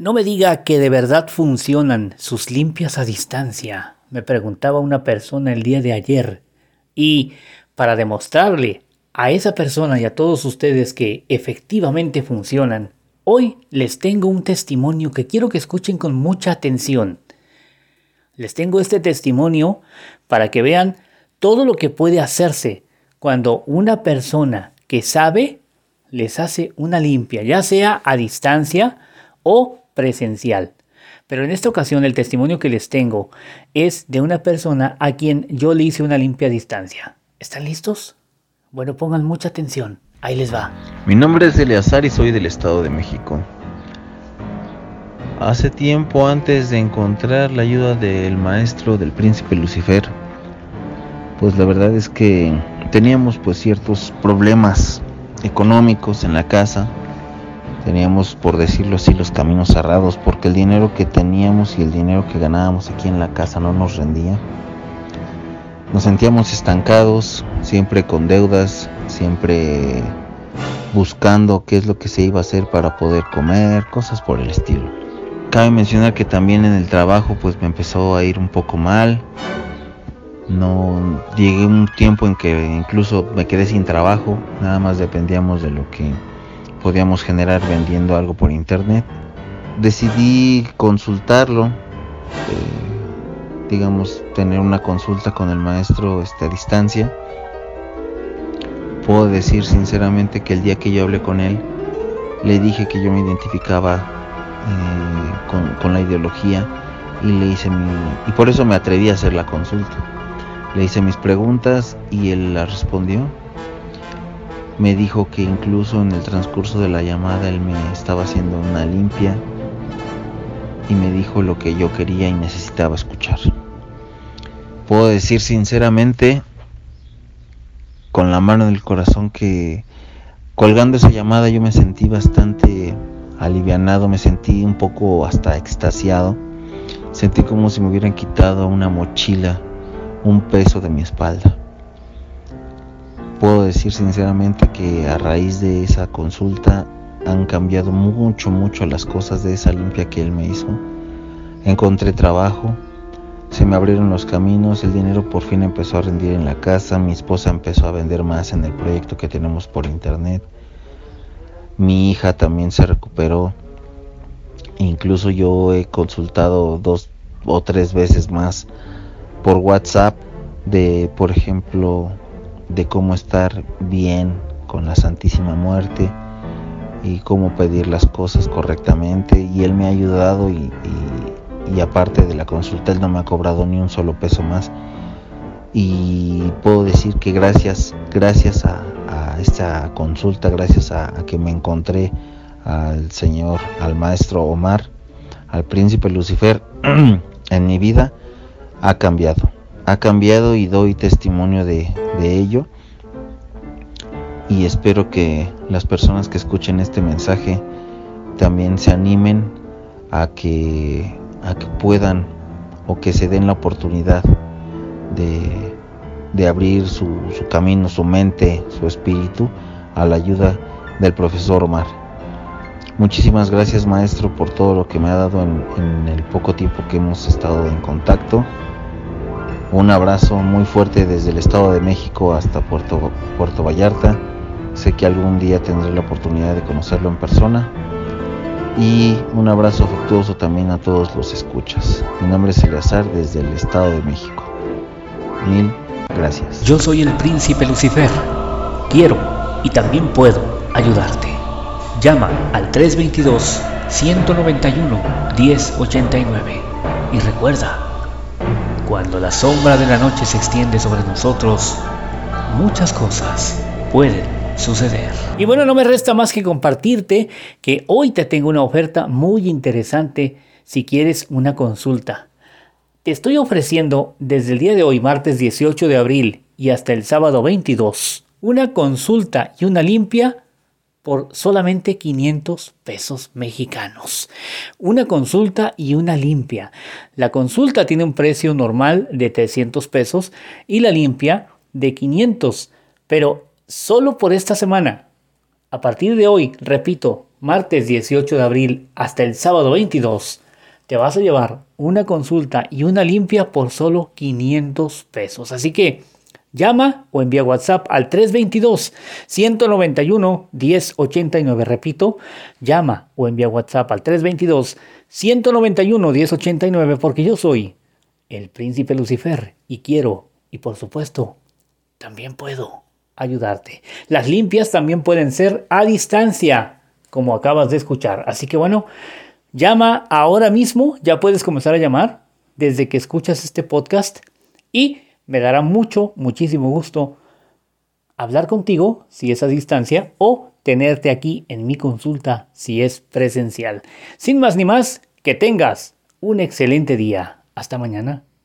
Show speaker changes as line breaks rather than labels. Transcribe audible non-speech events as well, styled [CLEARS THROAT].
No me diga que de verdad funcionan sus limpias a distancia, me preguntaba una persona el día de ayer. Y para demostrarle a esa persona y a todos ustedes que efectivamente funcionan, hoy les tengo un testimonio que quiero que escuchen con mucha atención. Les tengo este testimonio para que vean todo lo que puede hacerse cuando una persona que sabe les hace una limpia, ya sea a distancia o presencial. Pero en esta ocasión el testimonio que les tengo es de una persona a quien yo le hice una limpia distancia. ¿Están listos? Bueno, pongan mucha atención. Ahí les va.
Mi nombre es Eleazar y soy del Estado de México. Hace tiempo antes de encontrar la ayuda del maestro del príncipe Lucifer, pues la verdad es que teníamos pues ciertos problemas económicos en la casa teníamos, por decirlo así, los caminos cerrados, porque el dinero que teníamos y el dinero que ganábamos aquí en la casa no nos rendía. Nos sentíamos estancados, siempre con deudas, siempre buscando qué es lo que se iba a hacer para poder comer, cosas por el estilo. Cabe mencionar que también en el trabajo pues me empezó a ir un poco mal. No llegué un tiempo en que incluso me quedé sin trabajo, nada más dependíamos de lo que podíamos generar vendiendo algo por internet. Decidí consultarlo, eh, digamos, tener una consulta con el maestro este, a distancia. Puedo decir sinceramente que el día que yo hablé con él, le dije que yo me identificaba eh, con, con, la ideología y le hice mi, y por eso me atreví a hacer la consulta. Le hice mis preguntas y él las respondió me dijo que incluso en el transcurso de la llamada él me estaba haciendo una limpia y me dijo lo que yo quería y necesitaba escuchar. Puedo decir sinceramente, con la mano del corazón, que colgando esa llamada yo me sentí bastante alivianado, me sentí un poco hasta extasiado. Sentí como si me hubieran quitado una mochila, un peso de mi espalda puedo decir sinceramente que a raíz de esa consulta han cambiado mucho, mucho las cosas de esa limpia que él me hizo. Encontré trabajo, se me abrieron los caminos, el dinero por fin empezó a rendir en la casa, mi esposa empezó a vender más en el proyecto que tenemos por internet, mi hija también se recuperó, incluso yo he consultado dos o tres veces más por WhatsApp de, por ejemplo, de cómo estar bien con la Santísima Muerte y cómo pedir las cosas correctamente. Y él me ha ayudado y, aparte de la consulta él no me ha cobrado ni un solo peso más. Y puedo decir que gracias gracias a, esta consulta gracias a, a, que me encontré al señor al maestro Omar al príncipe Lucifer [CLEARS THROAT] en mi vida ha cambiado ha cambiado y doy testimonio de, ello. Y espero que las personas que escuchen este mensaje también se animen a que, a que puedan o que se den la oportunidad de, de abrir su, su, camino, su mente, su espíritu a la ayuda del profesor Omar. Muchísimas gracias maestro por todo lo que me ha dado en, en el poco tiempo que hemos estado en contacto. Un abrazo muy fuerte desde el Estado de México hasta Puerto, Puerto Vallarta. Sé que algún día tendré la oportunidad de conocerlo en persona. Y un abrazo afectuoso también a todos los escuchas. Mi nombre es Eleazar desde el Estado de México. Mil gracias.
Yo soy el príncipe Lucifer. Quiero y también puedo ayudarte. Llama al 322 191 1089 y recuerda cuando la sombra de la noche se extiende sobre nosotros, muchas cosas pueden suceder. Y bueno, no me resta más que compartirte que hoy te tengo una oferta muy interesante si quieres una consulta. Te estoy ofreciendo desde el día de hoy, martes 18 de abril, y hasta el sábado 22, una consulta y una limpia por solamente 500 pesos mexicanos. Una consulta y una limpia. La consulta tiene un precio normal de 300 pesos y la limpia de 500, pero solo por esta semana. A partir de hoy, repito, martes 18 de abril hasta el sábado 22, te vas a llevar una consulta y una limpia por solo 500 pesos. Así que llama o envía WhatsApp al 322-191-1089. Repito, llama o envía WhatsApp al 322-191-1089 porque yo soy el príncipe Lucifer y quiero, y por supuesto, también puedo ayudarte. Las limpias también pueden ser a distancia, como acabas de escuchar. Así que bueno, llama ahora mismo, ya puedes comenzar a llamar desde que escuchas este podcast y me dará mucho, muchísimo gusto hablar contigo si es a distancia o tenerte aquí en mi consulta si es presencial. Sin más ni más, que tengas un excelente día. Hasta mañana.